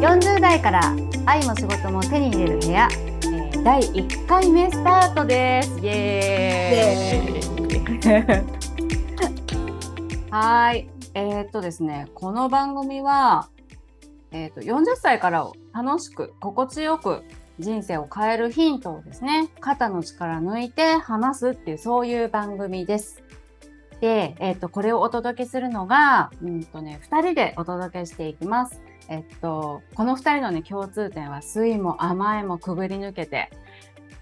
40代から愛も仕事も手に入れる部屋、えー、第1回目スタートです。イエーイ。はい。えー、っとですねこの番組は、えー、っと40歳からを楽しく心地よく人生を変えるヒントをですね肩の力抜いて話すっていうそういう番組です。で、えっ、と、これをお届けするのが、うんとね、2人でお届けしていきます。えっと、この2人のね、共通点は、酸いも甘いもくぐり抜けて、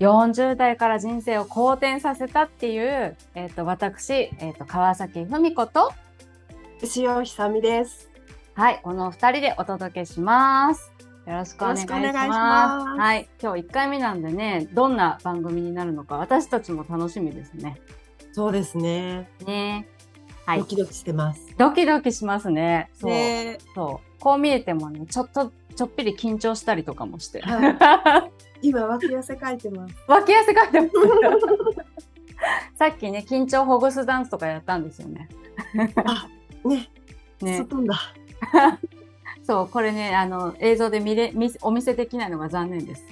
40代から人生を好転させたっていう、えっと、私、えっと、川崎文子と、牛尾ひさみです。はい、この2人でお届けします。よろしくお願いします。はい、今日1回目なんでね、どんな番組になるのか、私たちも楽しみですね。そうですね。ね。はい。ドキドキしてます。ドキドキしますね。そう。ね、そう。こう見えてもね、ちょっとちょっぴり緊張したりとかもして。はい、今脇汗かいてます。脇汗かいてます。さっきね、緊張ほぐすダンスとかやったんですよね。あ、ね。ね。外だ。そう、これね、あの映像で見れ見お見せできないのが残念です。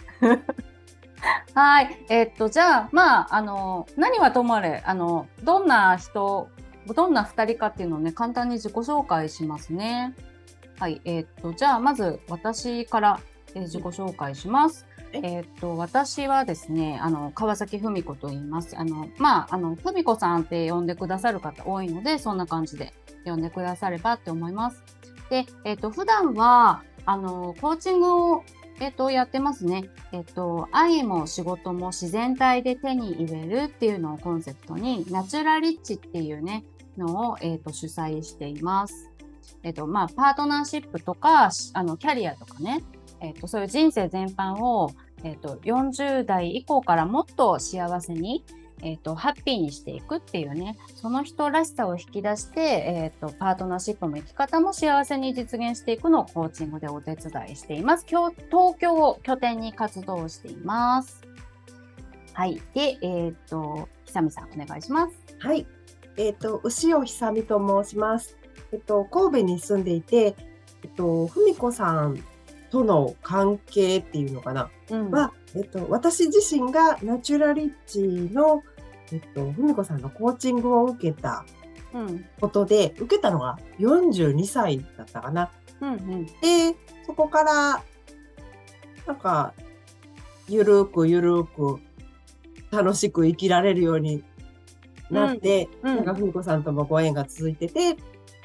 はい、えー、っとじゃあまああの何はともあれあのどんな人どんな2人かっていうのをね簡単に自己紹介しますね。はい、えー、っとじゃあまず私から、えー、自己紹介します。え？ー、っと私はですねあの川崎文子と言います。あのまああの文子さんって呼んでくださる方多いのでそんな感じで呼んでくださればって思います。で、えっ、ー、と、普段は、あの、コーチングを、えっ、と、やってますね。えっ、と、愛も仕事も自然体で手に入れるっていうのをコンセプトに、ナチュラリッチっていうね、のを、えっ、と、主催しています。えっ、と、まあ、パートナーシップとか、あの、キャリアとかね、えっ、と、そういう人生全般を、えっ、と、40代以降からもっと幸せに、えーと、ハッピーにしていくっていうねその人らしさを引き出して、えーと、パートナーシップも生き方も幸せに実現していくのをコーチングでお手伝いしています。今日東京を拠点に活動しています。はい。で、えっ、ー、と、ひさみさん、お願いします。はい。えっ、ー、と、牛尾ひさみと申します。えっ、と、神戸に住んでいて、えっと、ふみこさんとの関係っていうのかな、うん、は、えっと、私自身がナチュラリッチの、えっと、ふみこさんのコーチングを受けたことで、うん、受けたのが42歳だったかな。うんうん、で、そこから、なんか、ゆるくゆるく楽しく生きられるようになって、うんうん、なんかふみこさんともご縁が続いてて、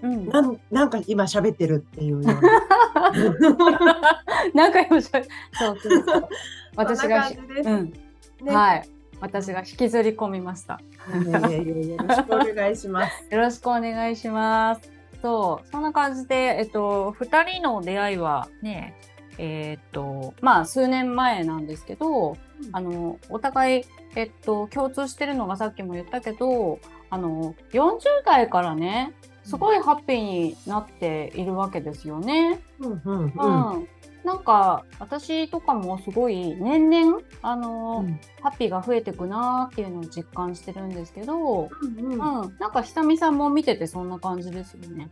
うん、なんなんか今喋ってるっていうような。なんか今しゃそうそうそう。私が、うん、ね、はい。私が引きずり込みました。よろしくお願いします。よろしくお願いします。そう、そんな感じで、えっと、二人の出会いはね、えー、っと、まあ、数年前なんですけど、うん、あの、お互い、えっと、共通してるのがさっきも言ったけど、あの、40代からね、すごいハッピーになっているわけですよね。うん、うんうんなんか私とかもすごい年々あの、うん、ハッピーが増えていくなっていうのを実感してるんですけど、うんうん、うん、なんか久美さんも見ててそんな感じですよね。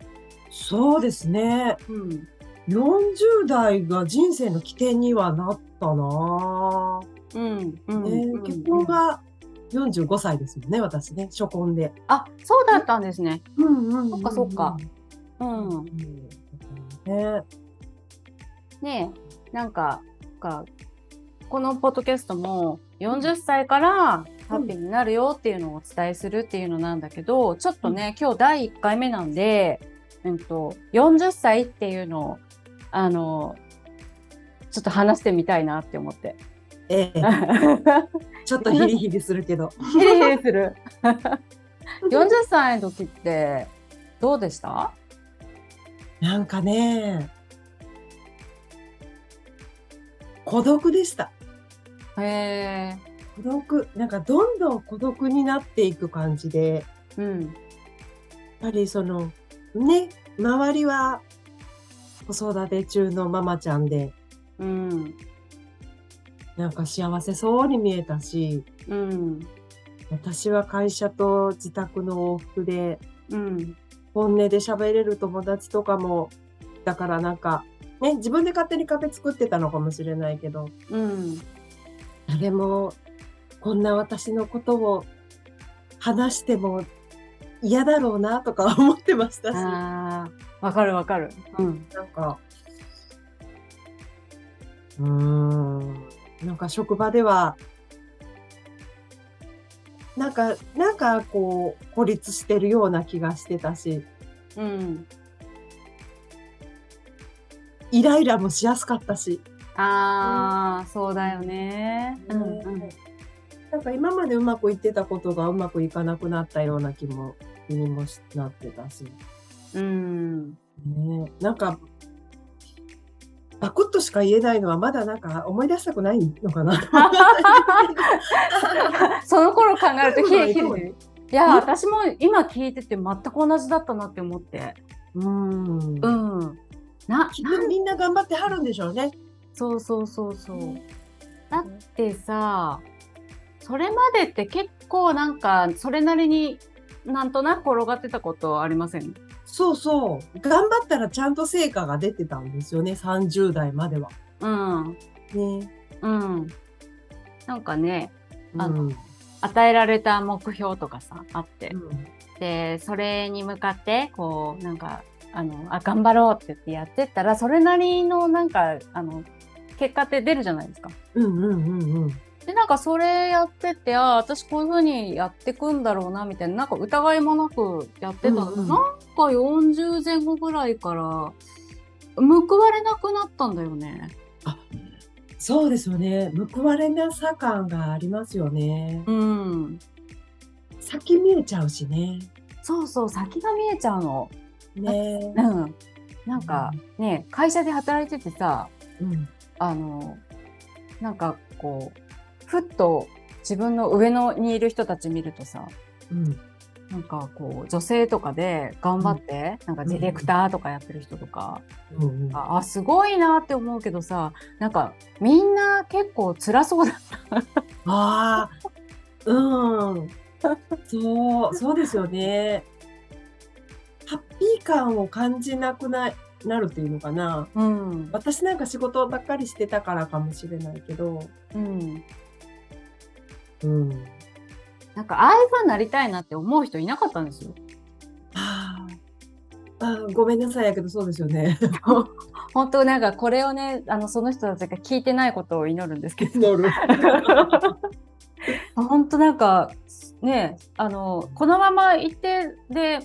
そうですね。うん、40代が人生の起点にはなったな。うん、うん、ね、結婚が45歳ですもんね、私ね、初婚で。あ、そうだったんですね。うんうん、そっかそっか。うん。ねねなんか、かこのポッドキャストも40歳からハッピーになるよっていうのをお伝えするっていうのなんだけど、ちょっとね、今日第1回目なんで、うんと、40歳っていうのを、あの、ちょっと話してみたいなって思って。ええ。ちょっとヒリヒリするけど。ヒリヒリする。40歳の時ってどうでした？なんかね、孤独でした。へえ。孤独、なんかどんどん孤独になっていく感じで、うん。やっぱりその、ね、周りは子育て中のママちゃんで、うん。なんか幸せそうに見えたし、うん、私は会社と自宅の往復で、うん、本音で喋れる友達とかもだからなんか、ね、自分で勝手に壁作ってたのかもしれないけど、うん。誰もこんな私のことを話しても嫌だろうなとか思ってましたし。わかるわかる。うん。なんか、うーん、なんか職場では、なんか、なんかこう、孤立してるような気がしてたし、うん。イライラもしやすかったし。ああ、うん、そうだよね。うん、うん。なんか今までうまくいってたことがうまくいかなくなったような気も、気にもなってたし。うん。ねなんか、バクッとしか言えないのはまだなんか思い出したくないのかな。その頃考えるとヒレヒレ。いや、私も今聞いてて全く同じだったなって思って。うん。うん。な、みんな頑張ってはるんでしょうね。そうそうそうそう。だってさ、それまでって結構なんかそれなりになんとなく転がってたことありません？そうそう。頑張ったらちゃんと成果が出てたんですよね、30代までは。うん。ね。うん。なんかね、あの、うん、与えられた目標とかさ、あって。うん、で、それに向かって、こう、なんか、あの、あ、頑張ろうって言ってやってったら、それなりのなんか、あの、結果って出るじゃないですか。うんうんうんうん。で、なんかそれやってて、あ私こういう風にやってくんだろうな、みたいな、なんか疑いもなくやってたの。うんうん、なんか40前後ぐらいから、報われなくなったんだよね。あ、そうですよね。報われなさ感がありますよね。うん。先見えちゃうしね。そうそう、先が見えちゃうの。ね。うん。なんかね、会社で働いててさ、うん、あの、なんかこう、ふっと自分の上のにいる人たち見るとさ、うん、なんかこう女性とかで頑張って、うん、なんかディレクターとかやってる人とか、うん、あすごいなって思うけどさなんかみんな結構辛そうだった。あうん。そうそうですよね。ハッピー感を感じなくななるっていうのかな、うん、私なんか仕事ばっかりしてたからかもしれないけど、うん、うん、なんかああいうファンになりたいなって思う人いなかったんですよ。ああごめんなさいやけどそうですよね。本当なんかこれをねあのその人たちが聞いてないことを祈るんですけど。本当なんかねあのこのまま行ってで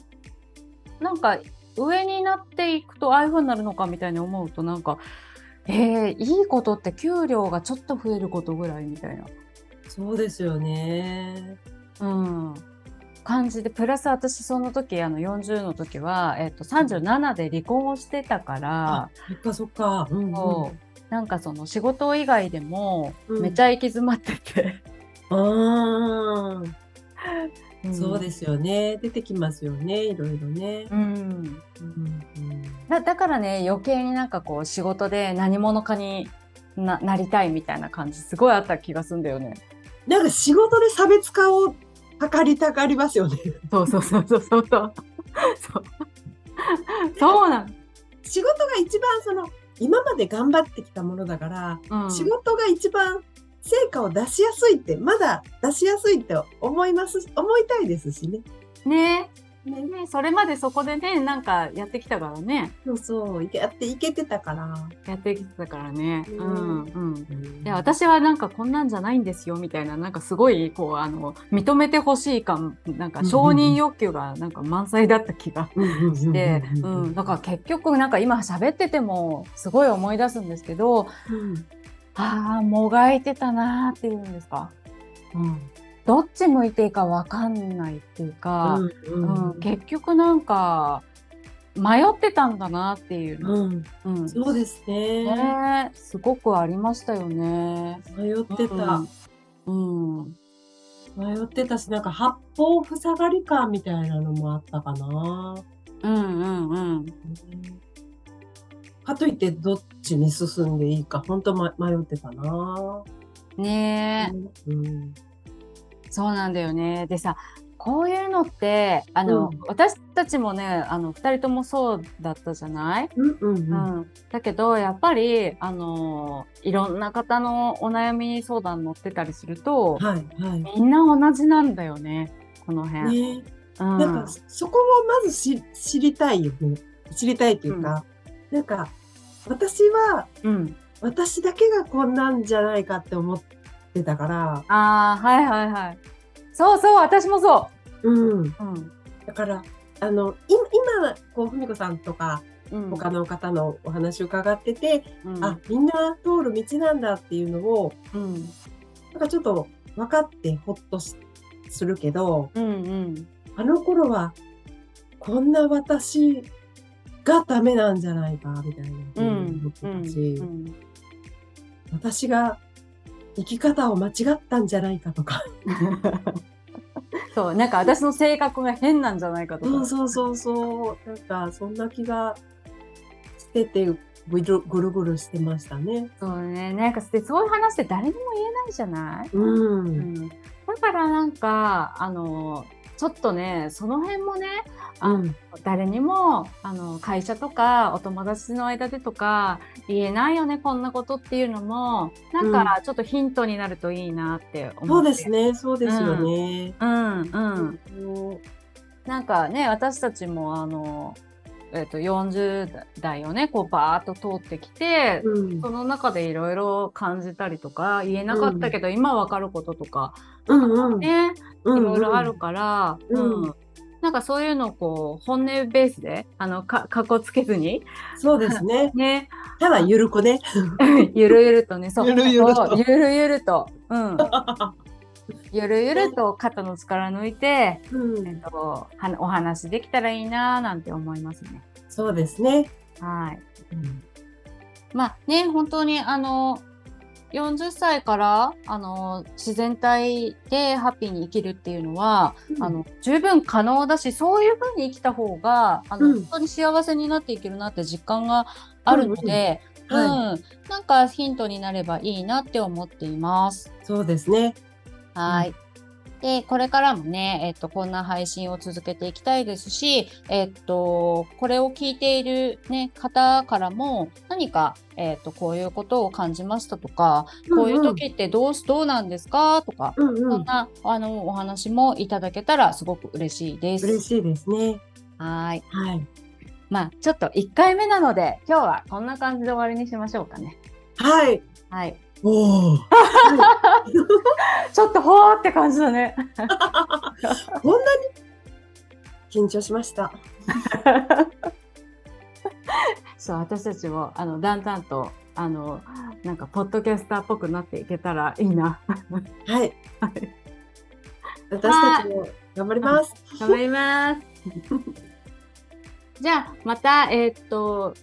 なんか上になっていくとああいう風になるのかみたいに思うとなんかえー、いいことって給料がちょっと増えることぐらいみたいな。そうですよね。うん。感じで、プラス私その時、あの40の時は、えっと37で離婚をしてたから、そっかそっか。うん、うん、なんかその仕事以外でもめちゃ行き詰まってて、うん。うんそうですよね。出てきますよね。いろいろね。うん。だだからね、余計になんかこう仕事で何者かにななりたいみたいな感じ、すごいあった気がするんだよね。なんか仕事で差別化を図りたがりますよね。そうそうそうそうそう。そうそうなん仕事が一番その今まで頑張ってきたものだから、うん、仕事が一番成果を出しやすいってまだ出しやすいって思います思いたいですしね。ねね、ね、それまでそこでね、なんかやってきたからね。そうそう、やっていけてたから。やってきてたからね。うん、うん。いや、私はなんかこんなんじゃないんですよ、みたいな、なんかすごい、こう、あの、認めてほしい感、なんか承認欲求がなんか満載だった気がして、うん。だから結局なんか今喋ってても、すごい思い出すんですけど、うん、ああ、もがいてたなーっていうんですか？うん。どっち向いていいか分かんないっていうか、うん、うん、結局なんか迷ってたんだなっていうの、うん。うん、そうですね。ねすごくありましたよね。迷ってた、うん、うん、迷ってたしなんか八方塞がり感みたいなのもあったかな。うんうん。うんかといってどっちに進んでいいか。本当、ま、迷ってたな。ねえ、うん。そうなんだよね。でさ、こういうのってあの、うん。私たちもねあの2人ともそうだったじゃない、うんうんだけどやっぱりあのいろんな方のお悩み相談乗ってたりするとはいはい。みんな同じなんだよね。この辺。ね、うん、なんかそこをまずし知りたいよね。知りたいっていうか、なんか私はうん、私だけがこんなんじゃないかって思ってたから、ああはいはいはい。そうそう私もそう。ん。う。だから、あの、い今、こう、ふみこさんとか、うん、他の方のお話を伺ってて、うん、あ、みんな通る道なんだっていうのを、うん、なんかちょっと分かってほっとしするけど、うんうん。あの頃は、こんな私がダメなんじゃないか、みたいな。ふううに思ってた私が生き方を間違ったんじゃないかとか、そうなんか私の性格が変なんじゃないかとか。そうそうそうそう、なんかそんな気がしてて、ぐるぐるぐるしてましたね。そうね、なんかでそういう話って誰にも言えないじゃない、うん。うん、だからなんかあのちょっとねその辺もねあの、うん。誰にもあの会社とかお友達の間でとか言えないよねこんなことっていうのも。なんかちょっとヒントになるといいなって思って、そうですね、そうですよね。うんうんうん。なんかね私たちもあの、えっと40代をねこうバーッと通ってきて、うん。その中でいろいろ感じたりとか言えなかったけど、今わかることとかうんうん。ね、うんいろいろあるから、うん。うん。なんかそういうのをこう本音ベースであのかかっこつけずに。そうですね。ね。ただゆるくね。ゆるゆるとね。そう。ゆるゆると。ゆるゆると、うん、ゆるゆると肩の力抜いて、うん。えっと、はお話できたらいいななんて思いますね。そうですね。はい。うん。まあね、本当にあの40歳からあの自然体でハッピーに生きるっていうのは、あの十分可能だしそういうふうに生きた方があの、うん本当に幸せになっていけるなって実感があるので、うんはなんかヒントになればいいなって思っています。そうですね。はい。で、これからもね、えっと、こんな配信を続けていきたいですし、えっと、これを聞いているね、方からも、何か、えっと、こういうことを感じましたとか、こういう時ってどうす、どうなんですか？とか、うんうん。そんな、あの、お話もいただけたらすごく嬉しいです。嬉しいですね。はい。はい。まあ、ちょっと1回目なので、今日はこんな感じで終わりにしましょうかね。はい。はい。おお。ちょっとほーって感じだね。こんなに緊張しました。そう、私たちも、あの、だんだんと、あの、なんか、ポッドキャスターっぽくなっていけたらいいな。はい。私たちも頑張ります。頑張ります。じゃあ、また、えーっと、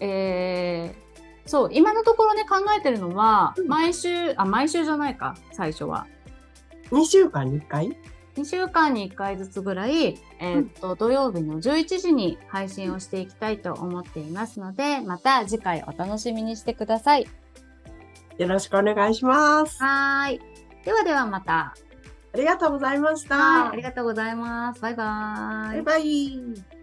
えーそう、今のところね、考えてるのは、うん毎週、あ、毎週じゃないか、最初は。2週間に1回？2週間に1回ずつぐらい、えーっと、土曜日の11時に配信をしていきたいと思っていますので、また次回お楽しみにしてください。よろしくお願いします。はーい。ではではまた。ありがとうございました。はい、ありがとうございます。バイバーイ。バイバイ。